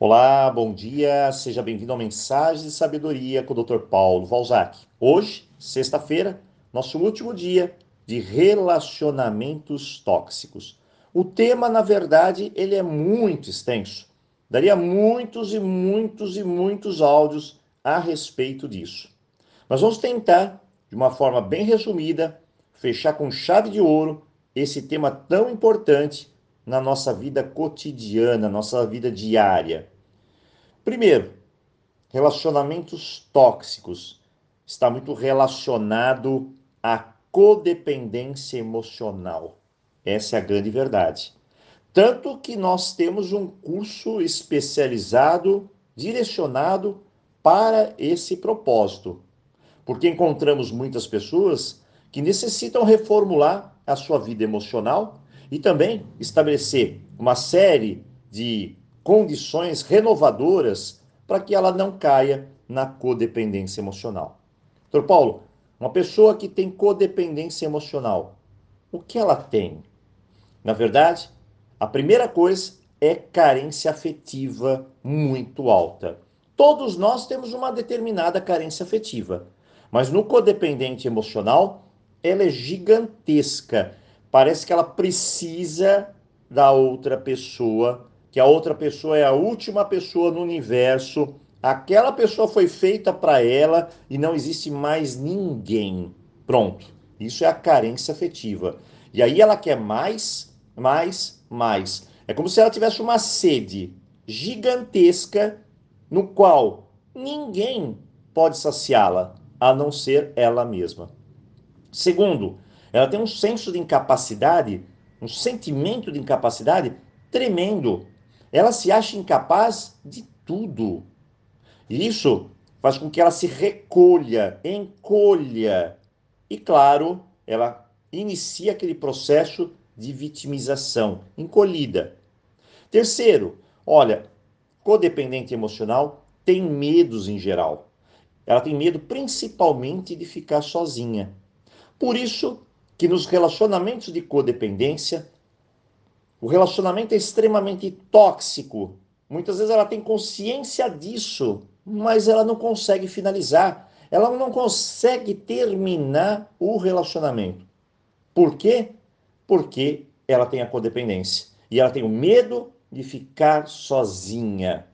Olá, bom dia, seja bem-vindo ao Mensagem de Sabedoria com o Dr. Paulo Valzac. Hoje, sexta-feira, nosso último dia de relacionamentos tóxicos. O tema, na verdade, ele é muito extenso. Daria muitos e muitos e muitos áudios a respeito disso. Mas vamos tentar, de uma forma bem resumida, fechar com chave de ouro esse tema tão importante na nossa vida cotidiana, nossa vida diária. Primeiro, relacionamentos tóxicos está muito relacionado à codependência emocional. Essa é a grande verdade. Tanto que nós temos um curso especializado, direcionado para esse propósito. Porque encontramos muitas pessoas que necessitam reformular a sua vida emocional e também estabelecer uma série de condições renovadoras para que ela não caia na codependência emocional. Doutor Paulo, uma pessoa que tem codependência emocional, o que ela tem? Na verdade, a primeira coisa é carência afetiva muito alta. Todos nós temos uma determinada carência afetiva, mas no codependente emocional, ela é gigantesca parece que ela precisa da outra pessoa, que a outra pessoa é a última pessoa no universo, aquela pessoa foi feita para ela e não existe mais ninguém. Pronto. Isso é a carência afetiva. E aí ela quer mais, mais, mais. É como se ela tivesse uma sede gigantesca no qual ninguém pode saciá-la, a não ser ela mesma. Segundo, ela tem um senso de incapacidade, um sentimento de incapacidade tremendo. Ela se acha incapaz de tudo. E isso faz com que ela se recolha, encolha. E claro, ela inicia aquele processo de vitimização, encolhida. Terceiro, olha, codependente emocional tem medos em geral. Ela tem medo principalmente de ficar sozinha. Por isso, que nos relacionamentos de codependência, o relacionamento é extremamente tóxico. Muitas vezes ela tem consciência disso, mas ela não consegue finalizar. Ela não consegue terminar o relacionamento. Por quê? Porque ela tem a codependência e ela tem o medo de ficar sozinha.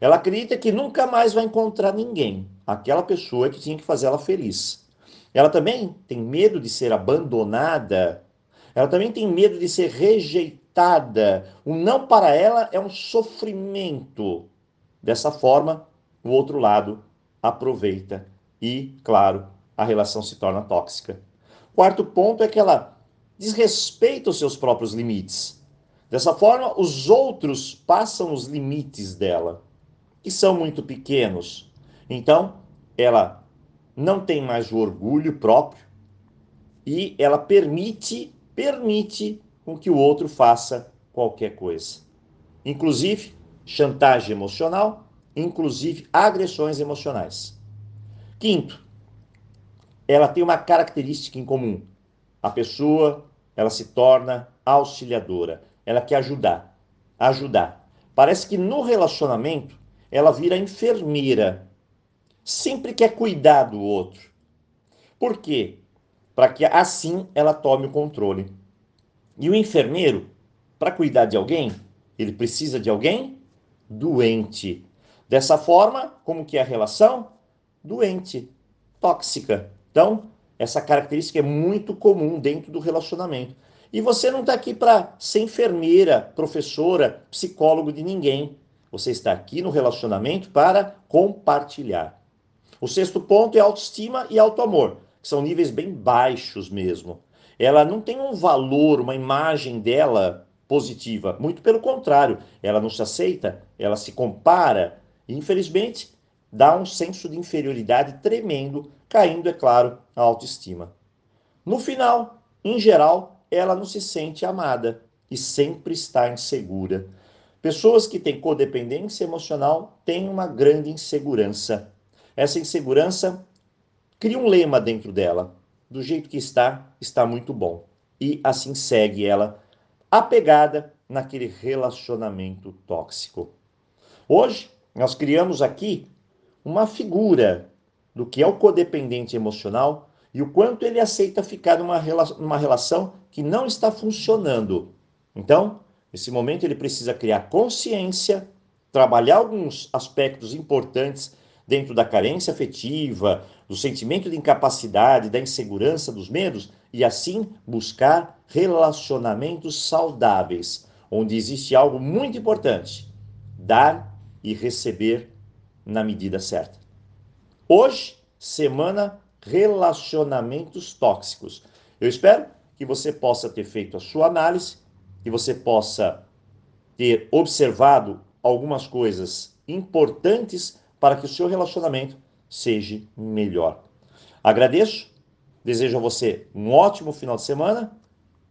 Ela acredita que nunca mais vai encontrar ninguém, aquela pessoa que tinha que fazer ela feliz. Ela também tem medo de ser abandonada. Ela também tem medo de ser rejeitada. O não para ela é um sofrimento. Dessa forma, o outro lado aproveita e, claro, a relação se torna tóxica. Quarto ponto é que ela desrespeita os seus próprios limites. Dessa forma, os outros passam os limites dela, que são muito pequenos. Então, ela não tem mais o orgulho próprio e ela permite, permite com que o outro faça qualquer coisa. Inclusive chantagem emocional, inclusive agressões emocionais. Quinto, ela tem uma característica em comum. A pessoa, ela se torna auxiliadora, ela quer ajudar, ajudar. Parece que no relacionamento ela vira enfermeira sempre quer cuidar do outro. Por quê? Para que assim ela tome o controle. E o enfermeiro, para cuidar de alguém, ele precisa de alguém doente. Dessa forma, como que é a relação? Doente, tóxica. Então, essa característica é muito comum dentro do relacionamento. E você não está aqui para ser enfermeira, professora, psicólogo de ninguém. Você está aqui no relacionamento para compartilhar. O sexto ponto é autoestima e autoamor, que são níveis bem baixos mesmo. Ela não tem um valor, uma imagem dela positiva. Muito pelo contrário, ela não se aceita, ela se compara e, infelizmente, dá um senso de inferioridade tremendo, caindo, é claro, a autoestima. No final, em geral, ela não se sente amada e sempre está insegura. Pessoas que têm codependência emocional têm uma grande insegurança essa insegurança cria um lema dentro dela. Do jeito que está, está muito bom. E assim segue ela, apegada naquele relacionamento tóxico. Hoje, nós criamos aqui uma figura do que é o codependente emocional e o quanto ele aceita ficar numa, numa relação que não está funcionando. Então, nesse momento, ele precisa criar consciência, trabalhar alguns aspectos importantes dentro da carência afetiva, do sentimento de incapacidade, da insegurança, dos medos, e assim buscar relacionamentos saudáveis, onde existe algo muito importante: dar e receber na medida certa. Hoje, semana relacionamentos tóxicos. Eu espero que você possa ter feito a sua análise, que você possa ter observado algumas coisas importantes para que o seu relacionamento seja melhor. Agradeço, desejo a você um ótimo final de semana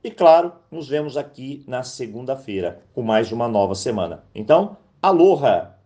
e, claro, nos vemos aqui na segunda-feira com mais uma nova semana. Então, aloha!